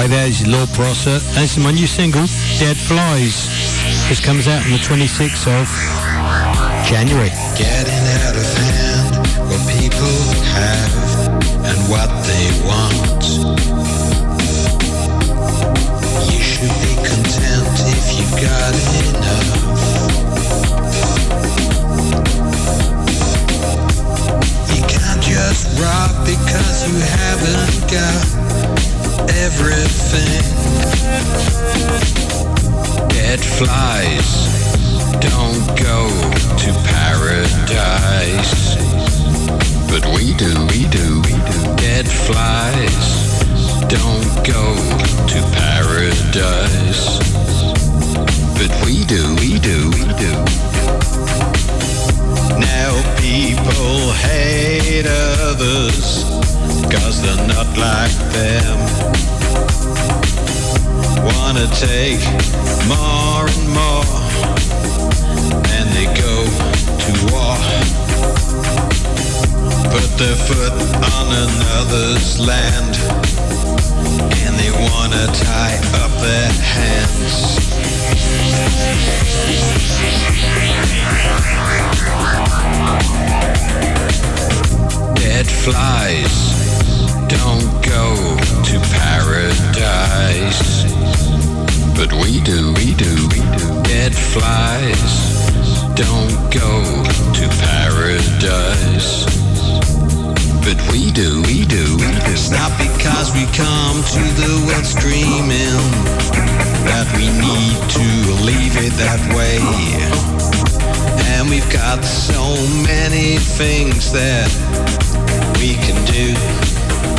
Hi there, is Lord Prosser. Is my new single, Dead Flies. This comes out on the 26th of January. Getting out of hand what people have and what they want. You should be content if you got enough. You can't just rob because you haven't got everything. Dead flies don't go to paradise. But we do, we do, we do. Dead flies don't go to paradise. But we do, we do, we do. Now people hate others cause they're not like them. Wanna take more and more and they go to war. Put their foot on another's land and they wanna tie up their hands. Dead flies don't go to paradise. But we do, we do, we do. Dead flies don't go to paradise. But we do, we do, we do. It's not because we come to the world screaming that we need to leave it that way. And we've got so many things that we can do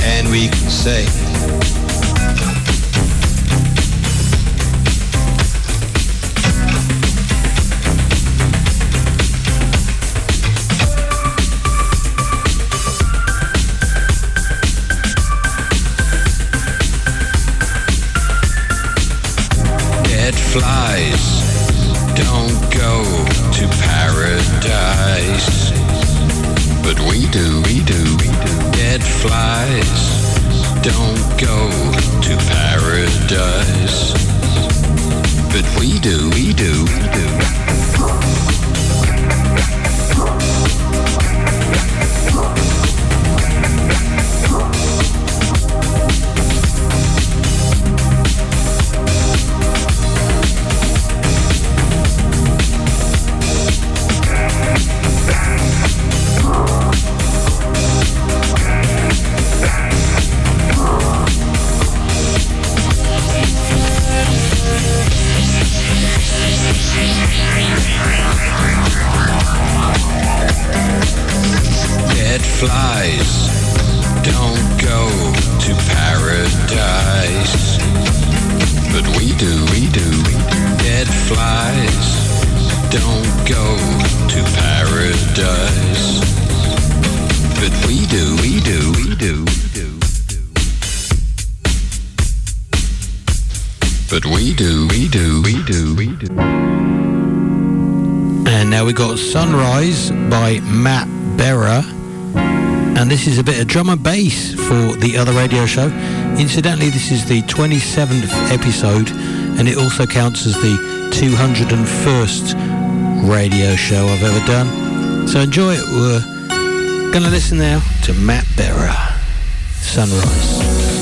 and we can say. We do, we do, we do. This is a bit of drum and bass for the other radio show. Incidentally, this is the 27th episode and it also counts as the 201st radio show I've ever done. So enjoy it. We're going to listen now to Matt Berry, Sunrise.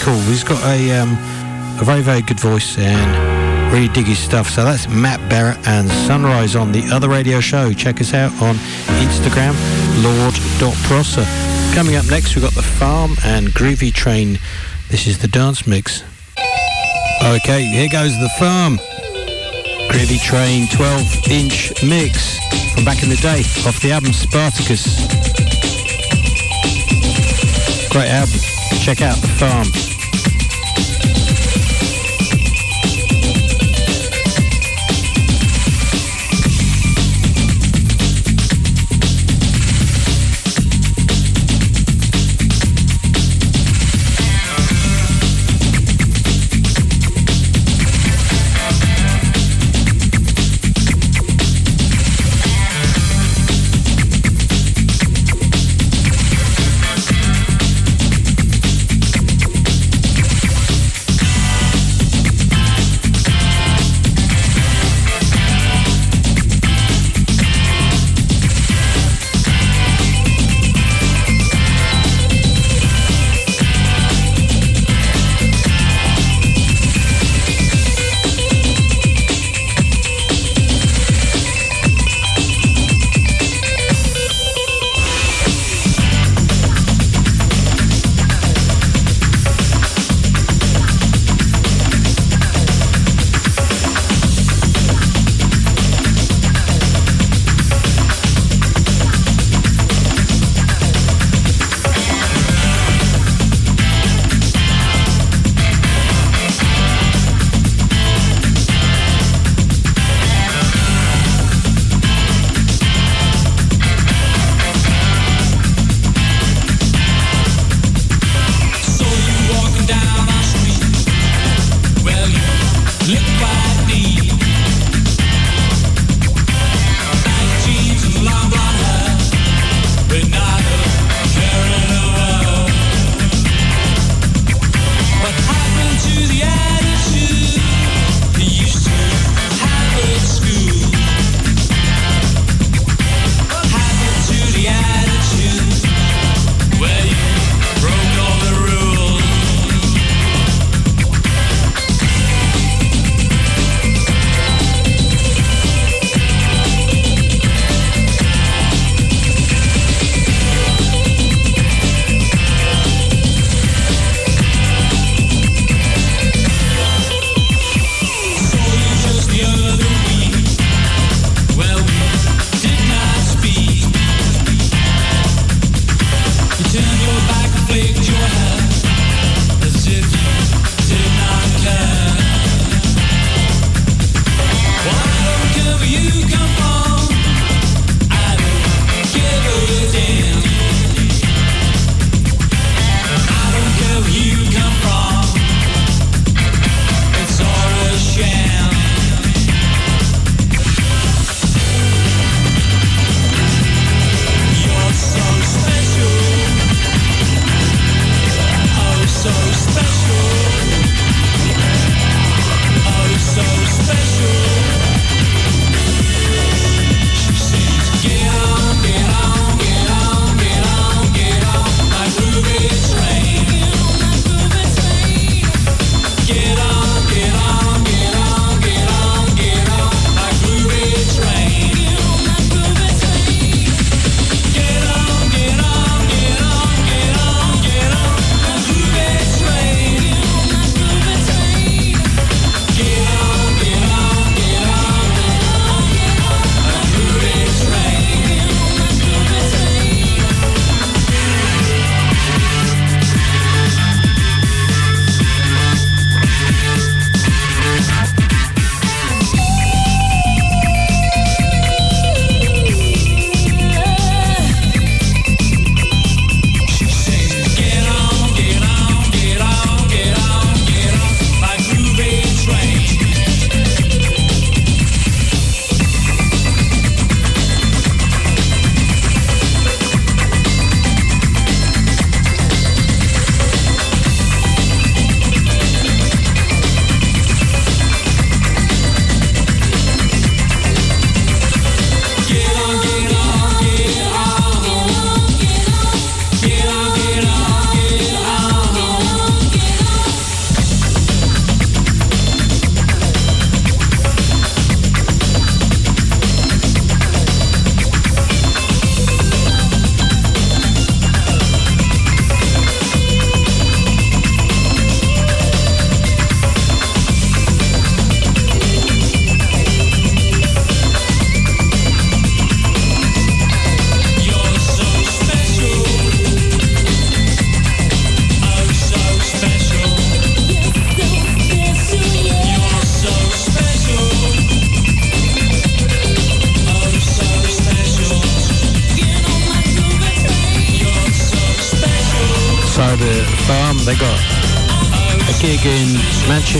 Cool. He's got a um, a very very good voice and really dig his stuff. So that's Matt Berry and Sunrise on the other radio show. Check us out on Instagram, lord.prosser. Coming up next, we've got The Farm and Groovy Train. This is the dance mix. Okay, here goes The Farm. Groovy Train 12 inch mix from back in the day off the album Spartacus. Great album. Check out The Farm.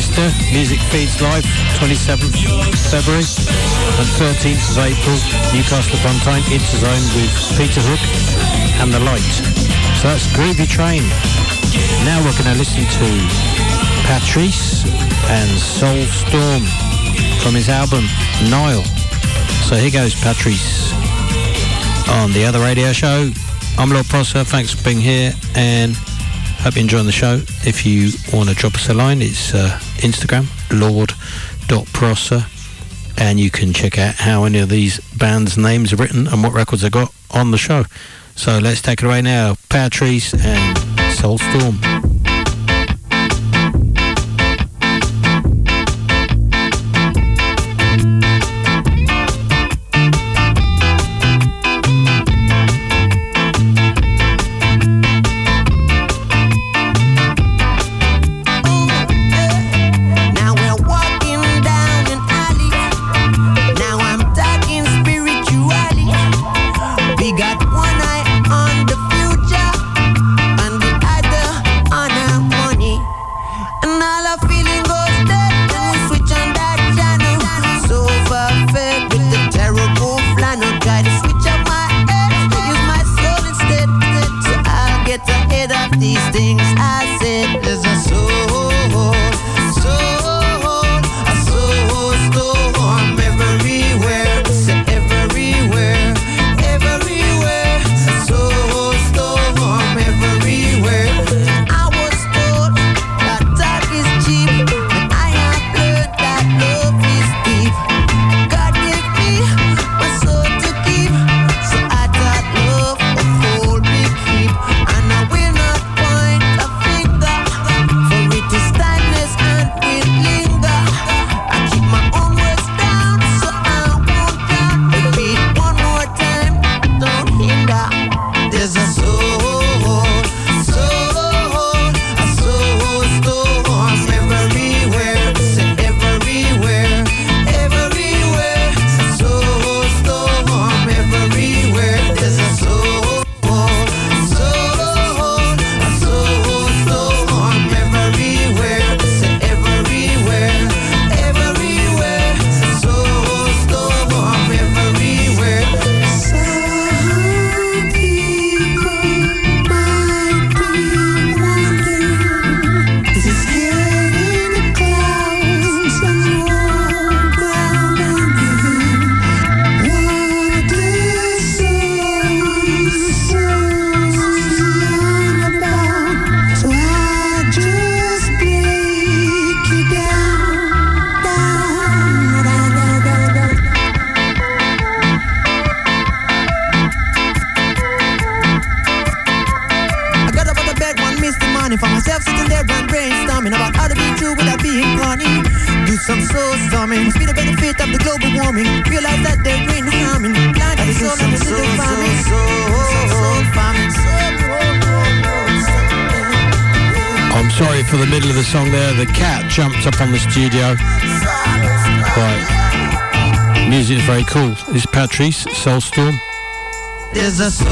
Manchester, Music Feeds Live, 27th February and 13th of April, Newcastle upon Tyne, Interzone with Peter Hook and The Light. So that's Groovy Train. Now we're going to listen to Patrice and Soul Storm from his album Nile. So here goes Patrice on the other radio show. I'm Lord Prosser. Thanks for being here and hope you're enjoying the show. If you want to drop us a line, it's uh, Instagram, lord.prosser. And you can check out how any of these bands' names are written and what records they got on the show. So let's take it away now. Patrice and Soulstorm. from studio. Right. Music is very cool. Is Patrice, Soulstorm. There's a soul.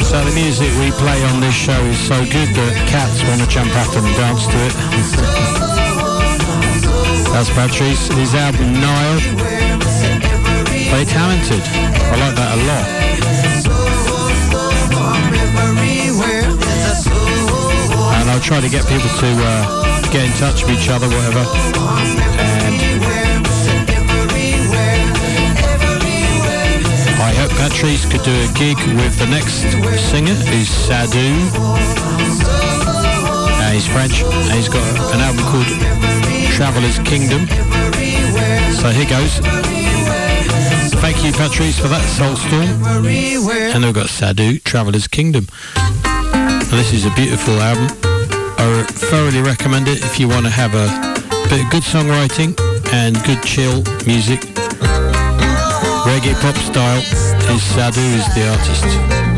So the music we play on this show is so good that cats want to jump up and dance to it. That's Patrice. His album Nile. Very talented. I like that a lot. And I'll try to get people to uh, get in touch with each other, whatever. And I hope Patrice could do a gig with the next singer, who's Sadu. He's French, and he's got an album called Traveler's Kingdom. So here goes. Thank you, Patrice, for that Soulstorm. And we've got Sadu, Traveller's Kingdom. And this is a beautiful album. I thoroughly recommend it if you want to have a bit of good songwriting and good chill music. Reggae pop style is Sadu is the artist.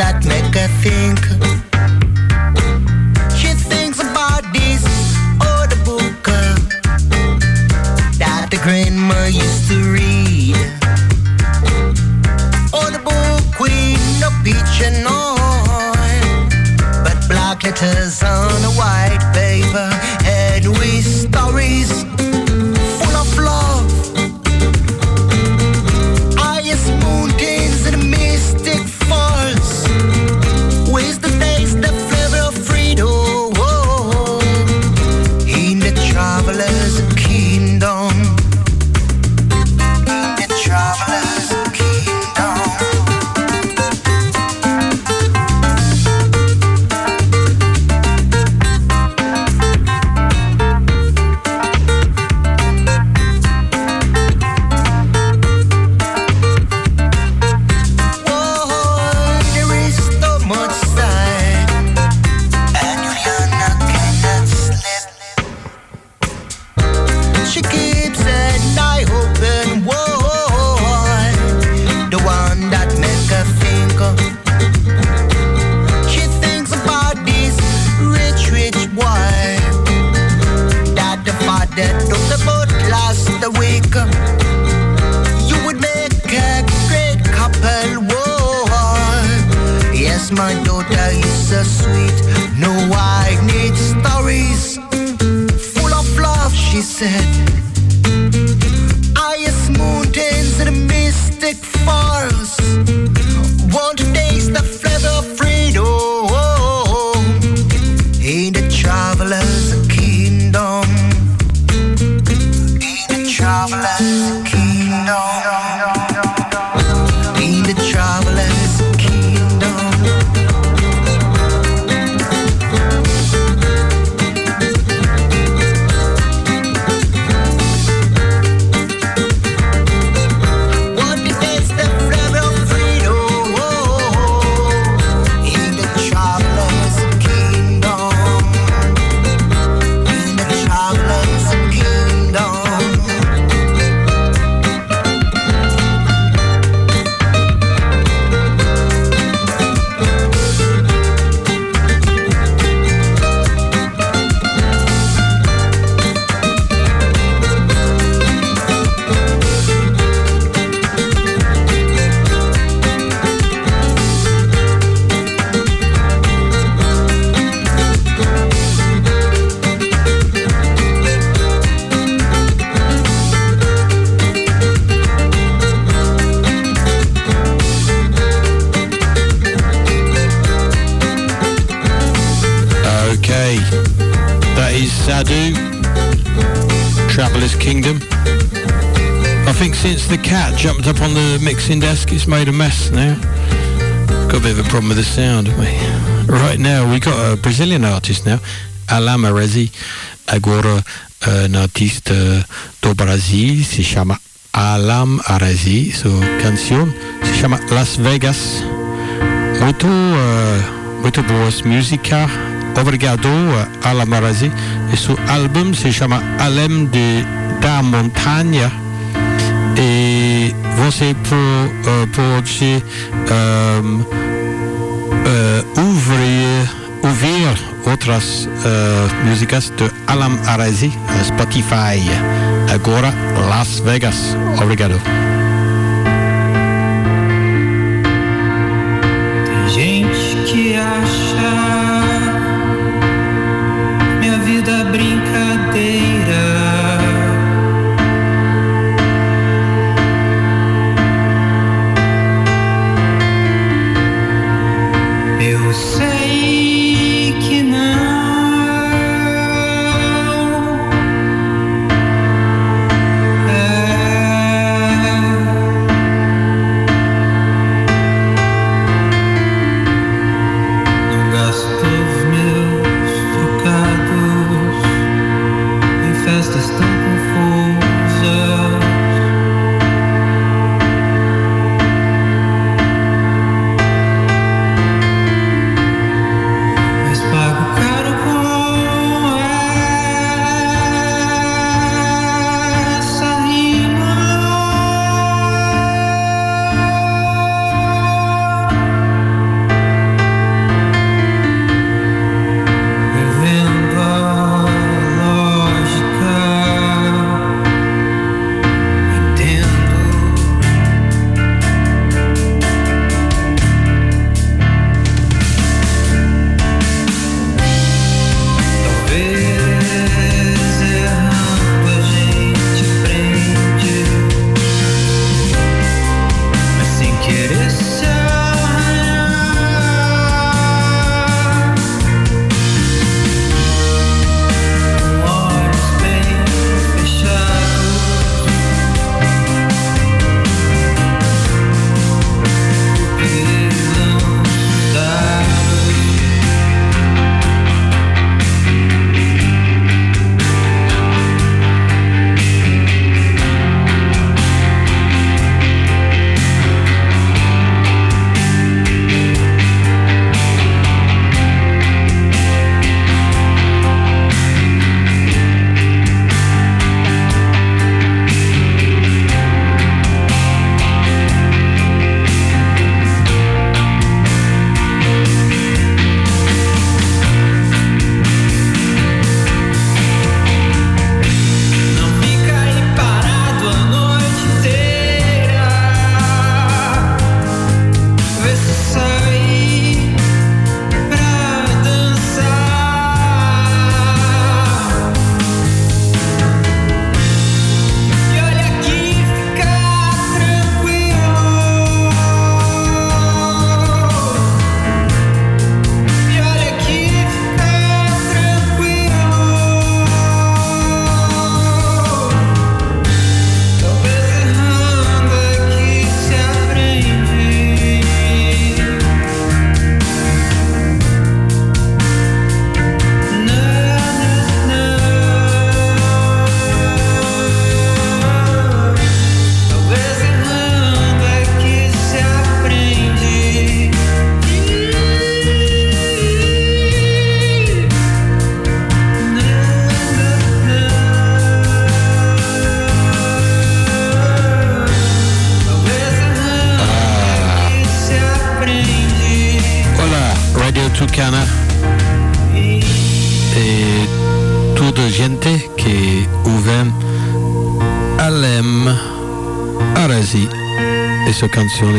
that make her think. She thinks about this old book that the grandma used to read. Old book with no picture on, but black letters on a white paper and with stories. Since the cat jumped up on the mixing desk, it's made a mess now. Got a bit of a problem with the sound? Right now, we got a Brazilian artist now, Alam Arezi. Agora, un artista do Brasil, se chama Alam Arezi. Sua canção se chama Las Vegas. Muito, uh, muito boas música. Obrigado, uh, Alam Arezi. E seu álbum se chama Além de, da Montanha. E você po- uh, pode um, uh, ouvir, ouvir outras uh, músicas de Alam Arezi no Spotify. Agora, Las Vegas. Obrigado.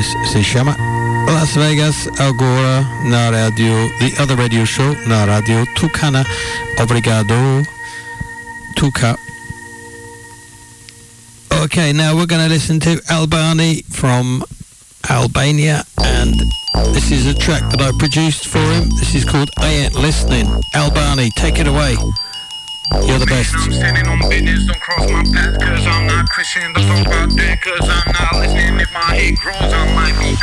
Harris se llama Las Vegas agora na radio, the other radio show na radio Tucana. Obrigado, Tuca. Okay, now we're going to listen to Albani from Albania, and this is a track that I produced for him. This is called I Ain't Listening. Albani, take it away. You're the best. I'm standing on business, don't cross my path, cause I'm not Christian. Cause I'm not listening. If my head grows, I might be.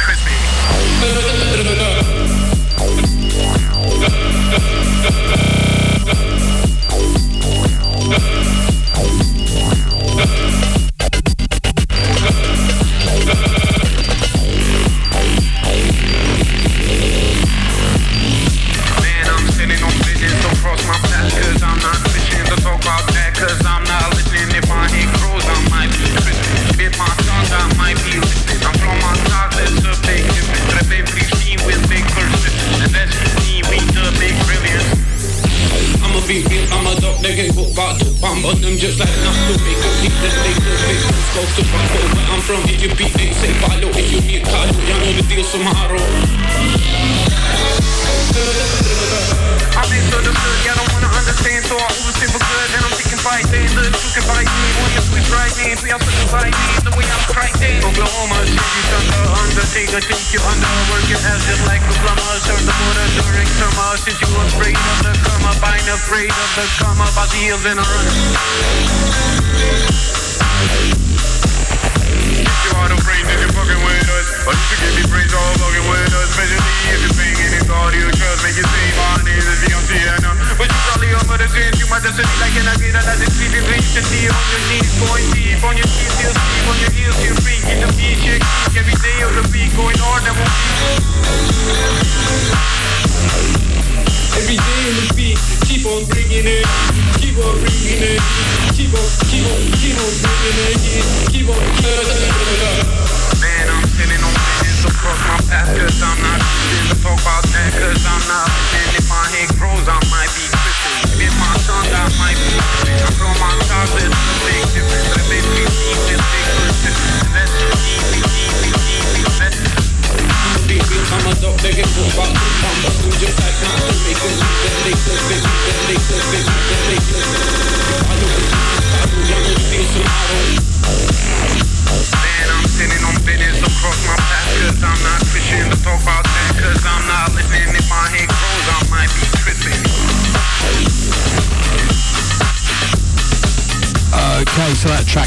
moving around.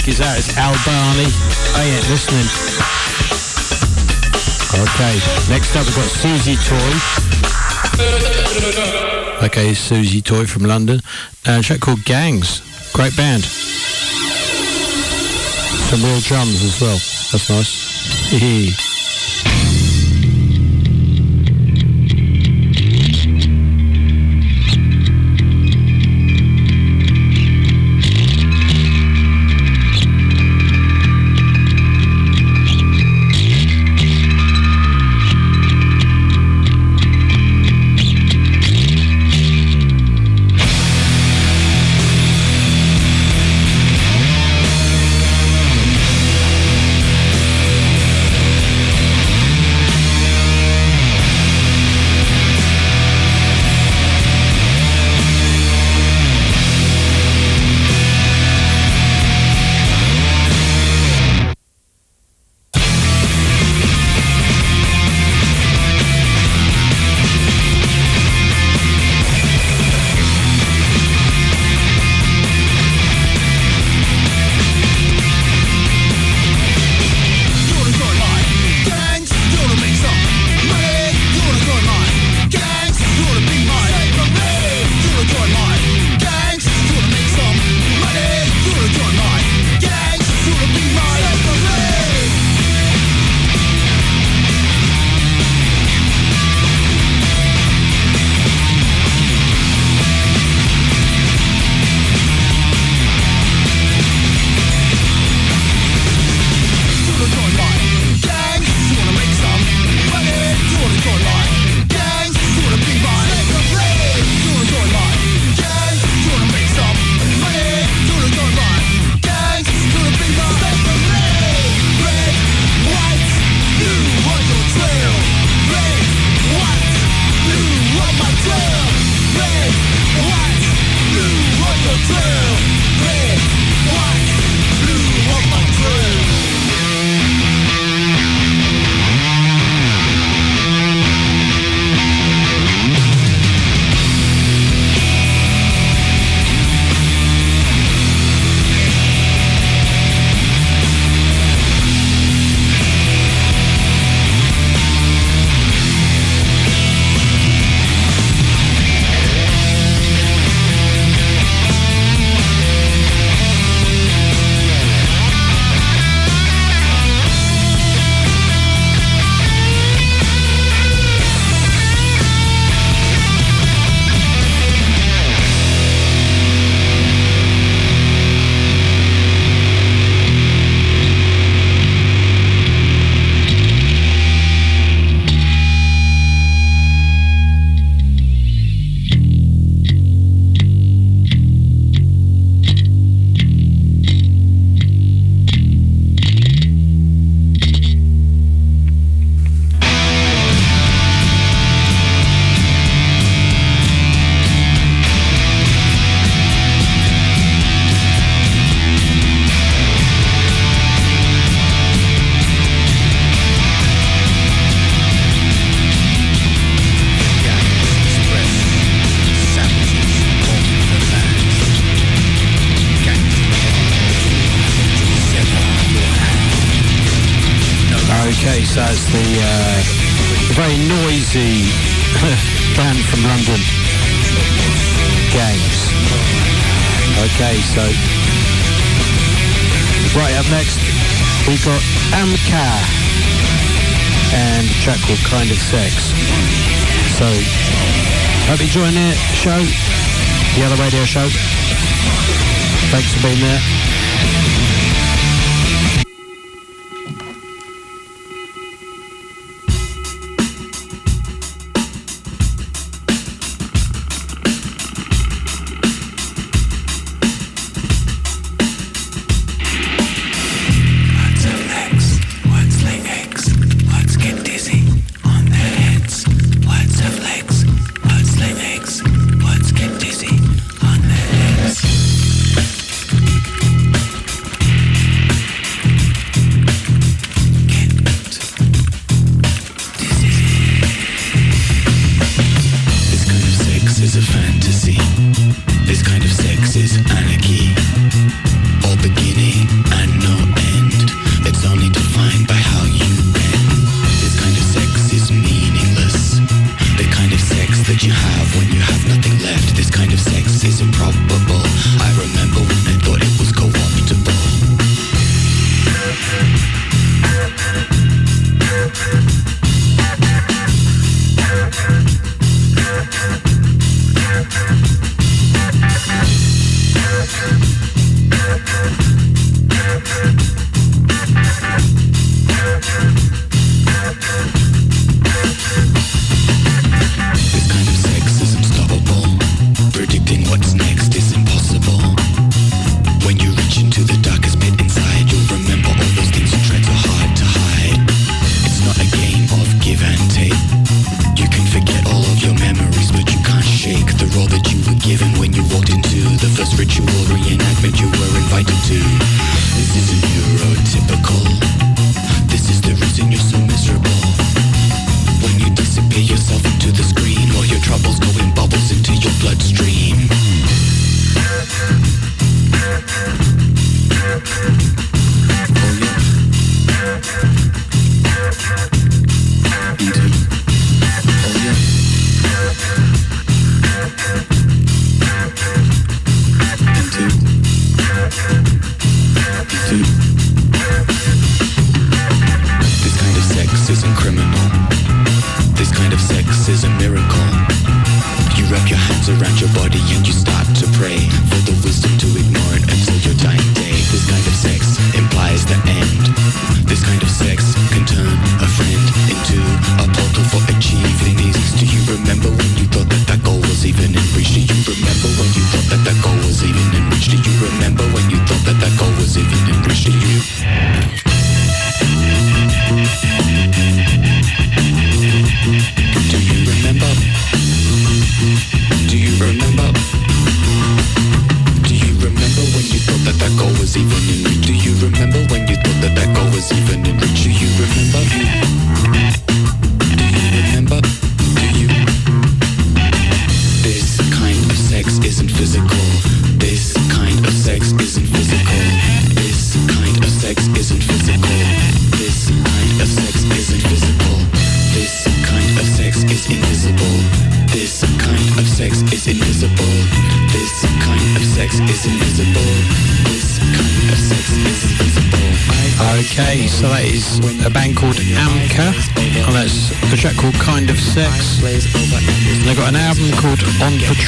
track is out. It's Al Barney. I ain't listening. Okay, next up we've got Susie Toy. Okay, Susie Toy from London. Uh, track called Gangs. Great band. Some real drums as well. That's nice. That's the uh, very noisy band from London. Games. Okay, so right up next we've got Amka and a track called Kind of Sex. So hope you enjoying the show, the other radio show. Thanks for being there.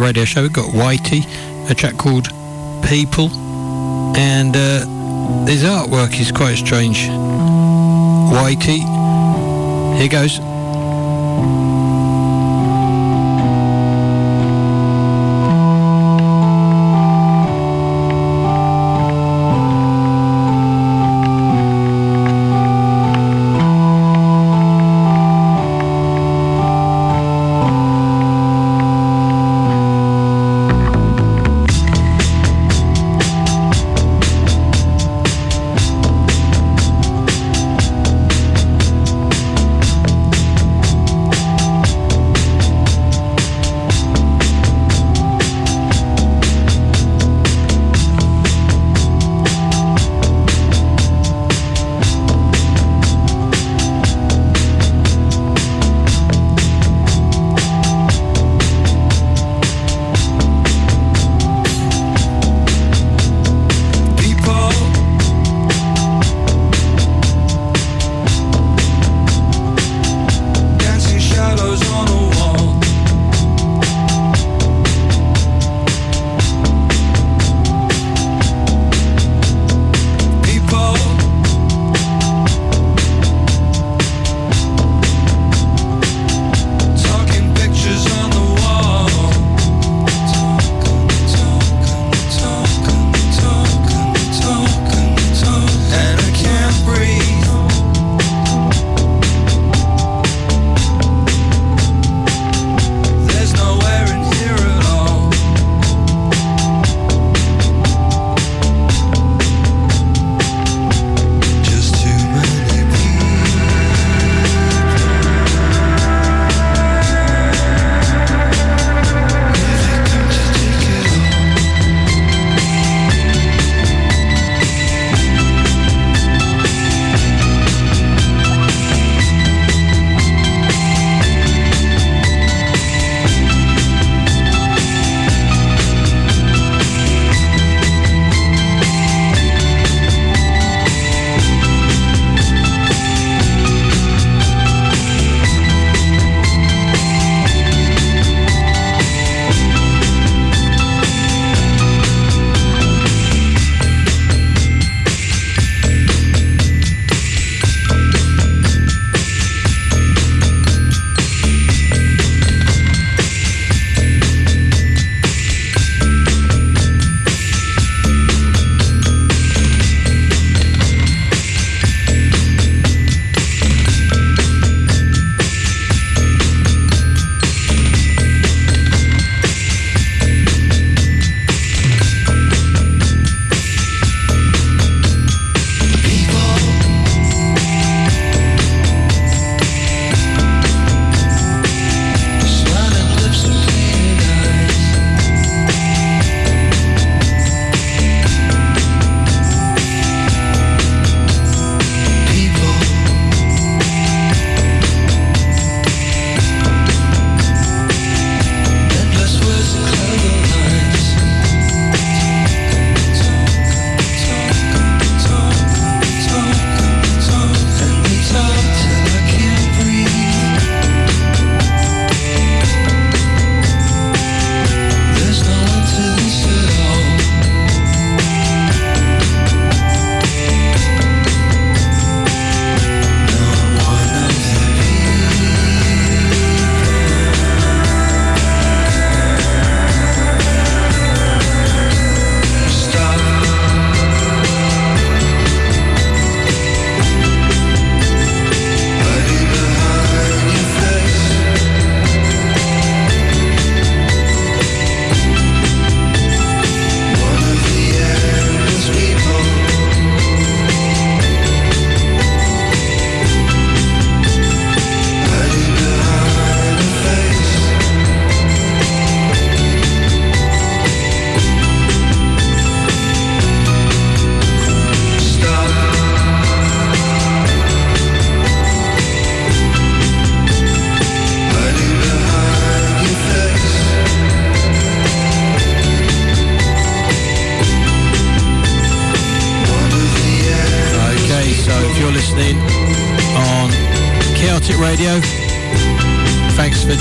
the radio show, we've got Whitey, a track called People. And uh, his artwork is quite strange. Whitey, here goes.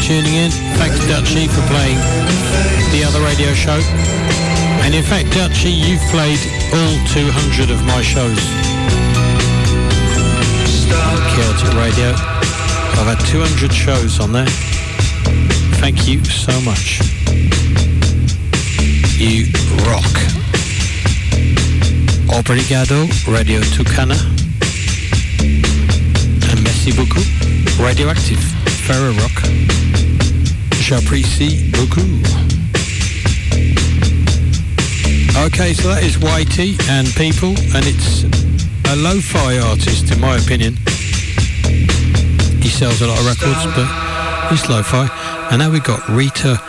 Tuning in. Thanks Dutchy for playing the other radio show. And in fact, Dutchy, you've played all 200 of my shows. Celtic Radio. I've had 200 shows on there. Thank you so much. You rock. Obrigado, Radio Tucana. And merci beaucoup, Radioactive, Ferro Rock. J'apprécie beaucoup. Okay, so that is Whitey and People, and it's a lo-fi artist, in my opinion. He sells a lot of records, but it's lo-fi. And now we've got Rita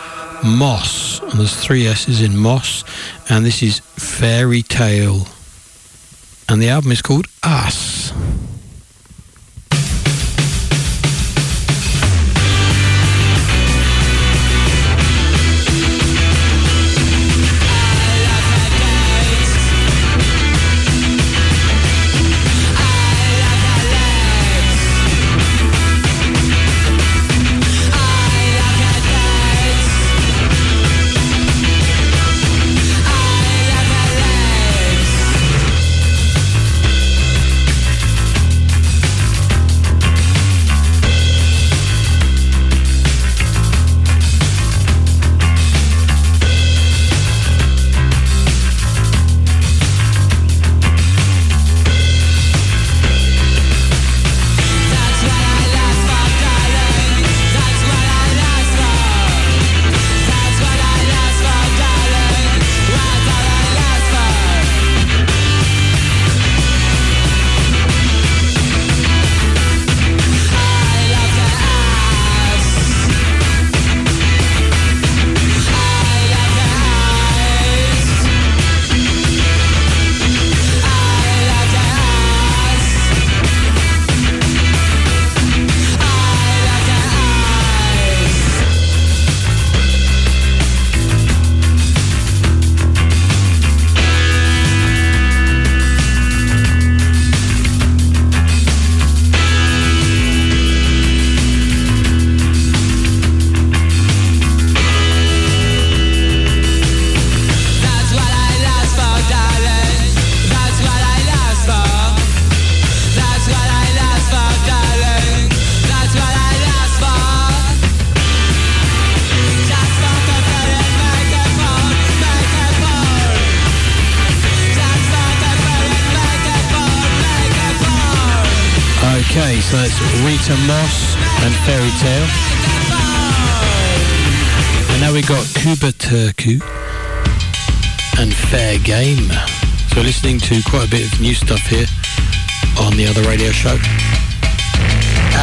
Moss, and there's three S's in Moss, and this is Fairy Tale. And the album is called Us.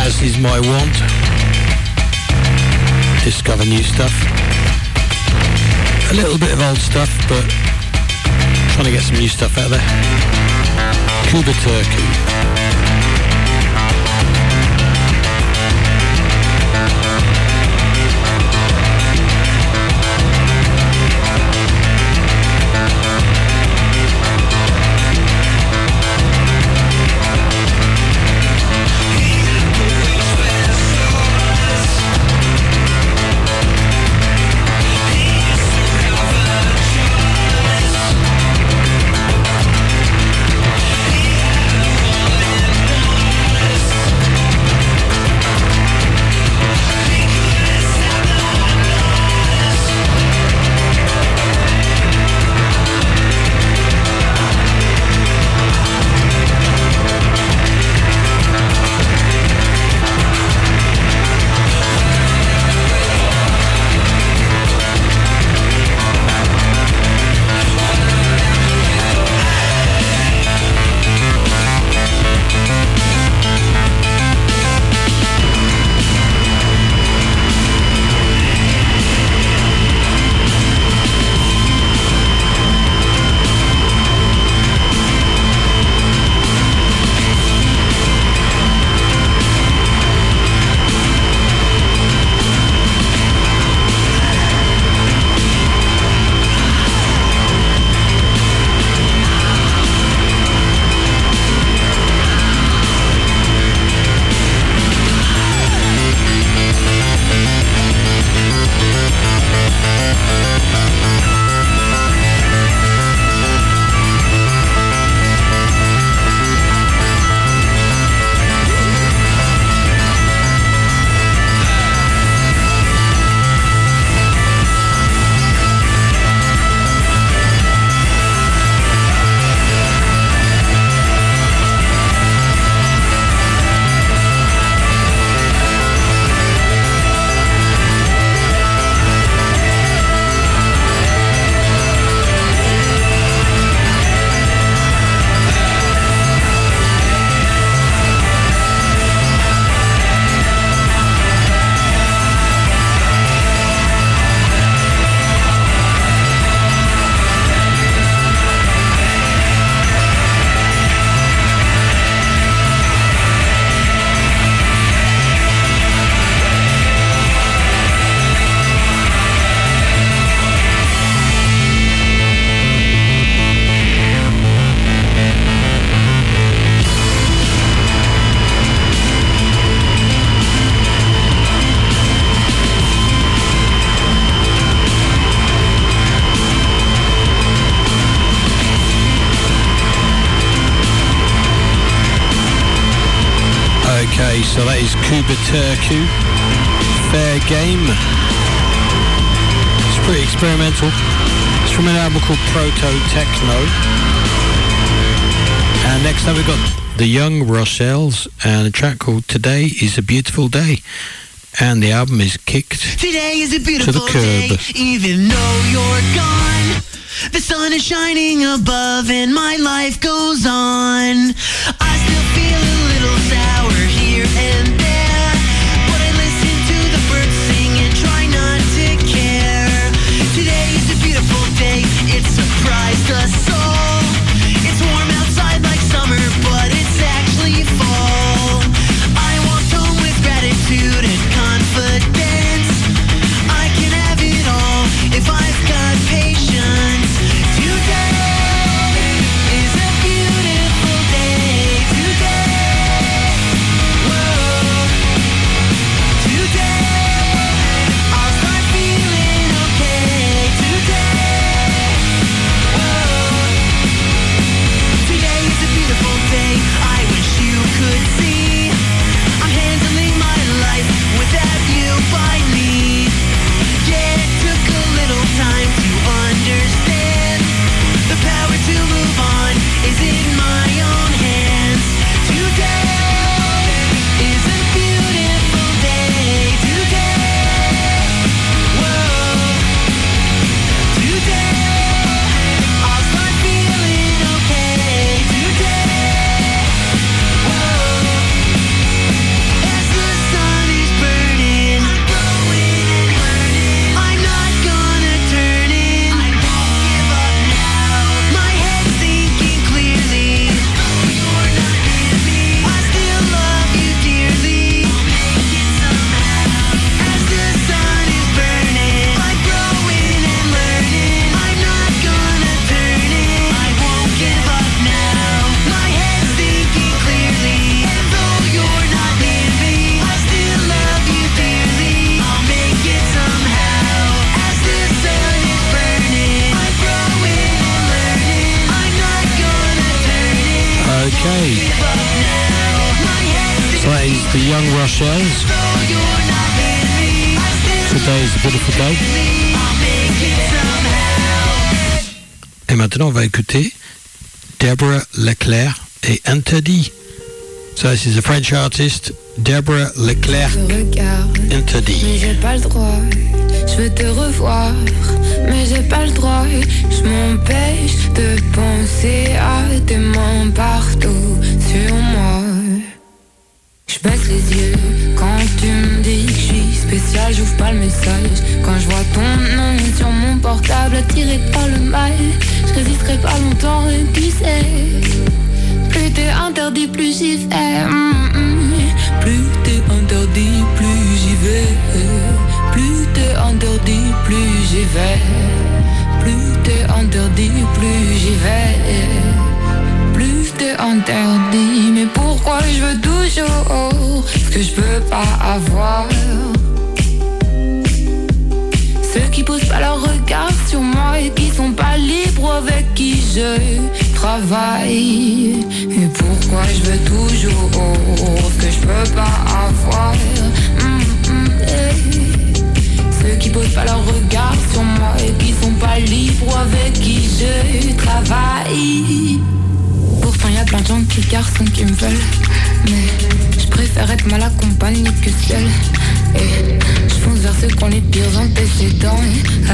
As is my want. Discover new stuff. A little bit of old stuff, but trying to get some new stuff out there. Kuba Turku. Proto Techno. And next up we've got the Young Rochelle's and a track called Today is a Beautiful Day. And the album is kicked Today is a to beautiful the curb. day, even though you're gone. The sun is shining above and my life goes on. Young still Today is a beautiful day. Et maintenant, on va écouter Deborah Leclerc et Interdit. So this is a French artist, Deborah Leclerc, Je regarde, mais j'ai pas le droit. Je veux te revoir, mais j'ai pas le droit. Je m'empêche de penser à tes mains partout sur moi. Je baisse les yeux quand tu me dis que je suis spécial, j'ouvre pas le message. Quand je vois ton nom sur mon portable attiré par le mal, je résisterai pas longtemps, et tu sais. Plus t'es interdit, plus j'y vais. Mm, mm. Plus t'es interdit, plus j'y vais. Plus t'es interdit, plus j'y vais. Plus t'es interdit, plus j'y vais. Mais pourquoi je veux toujours ce que je peux pas avoir? Ceux qui posent pas leur regard sur moi et qui sont pas libres avec qui je travaille. Et pourquoi je veux toujours ce que je peux pas avoir? Ceux qui posent pas leur regard sur moi et qui sont pas libres avec qui je travaille? Pourtant y a plein de gens qui garçons qui me veulent. Mais je préfère être mal accompagné que seul Et je fonce vers ceux qui ont les pires antécédents.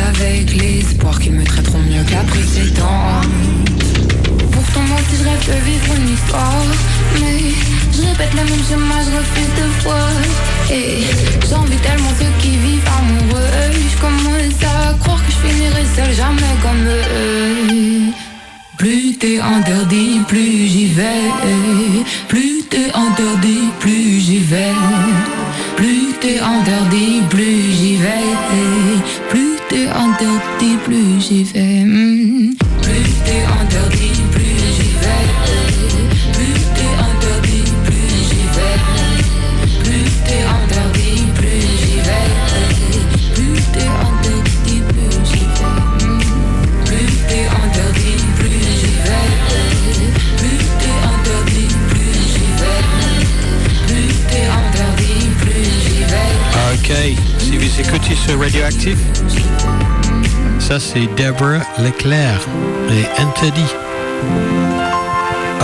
Avec l'espoir qu'ils me traiteront mieux que la précédente. Pourtant moi aussi je rêve de vivre une histoire. Mais je répète le même chemin, je refuse de voir. Et j'envie tellement ceux qui vivent amoureux. Je commence à croire que je finirai seul, jamais comme eux plus t'es interdit, plus j'y vais. Plus t'es interdit, plus j'y vais. Plus t'es interdit, plus j'y vais. Plus t'es interdit, plus j'y vais. Écoutez sur Radioactive Ça, c'est Deborah Leclerc et Interdit.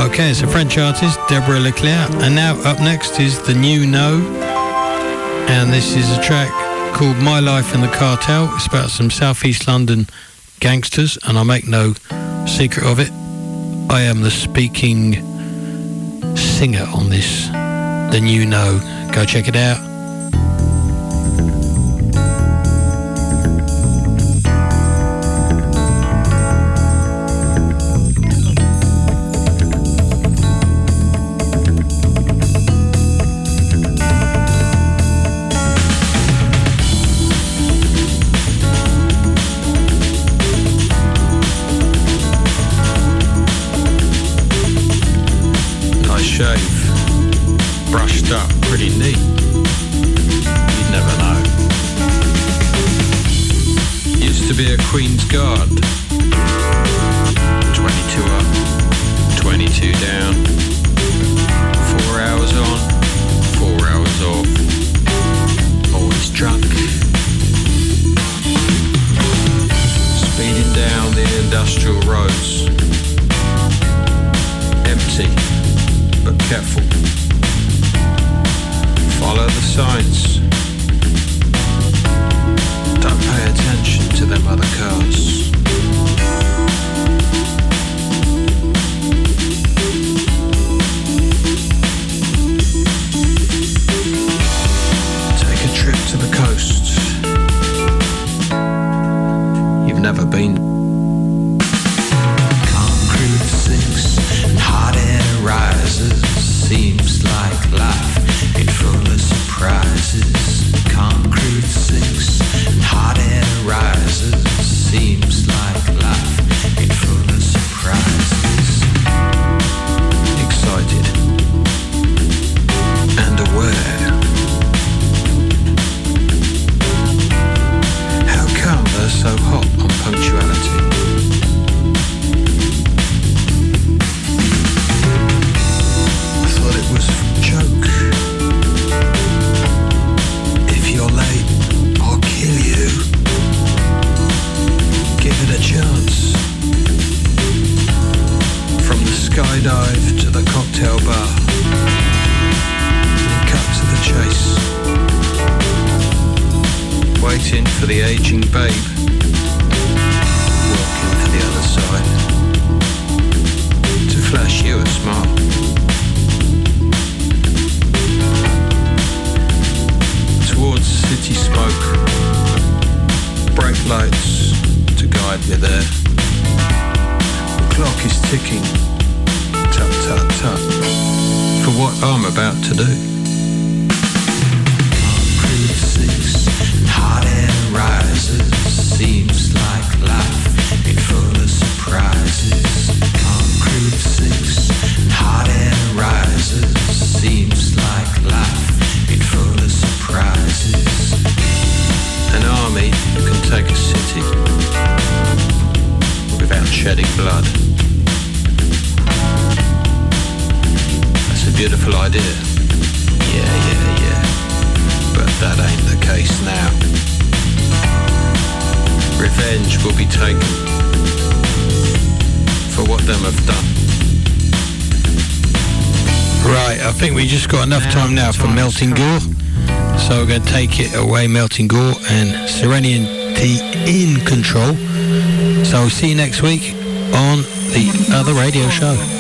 Okay, it's a French artist, Deborah Leclerc. And now up next is The New No. And this is a track called My Life in the Cartel. It's about some Southeast London gangsters, and I make no secret of it. I am the speaking singer on this. The New No. Go check it out. Be a Queen's Guard. 22 up, 22 down. Four hours on, four hours off. Always drunk. Speeding down the industrial roads. Empty, but careful. Follow the signs. Don't pay attention Take a trip to the coast. You've never been. To do. Melting Gore. So we're going to take it away, Melting Gore and Serenity in control. So see you next week on the other radio show.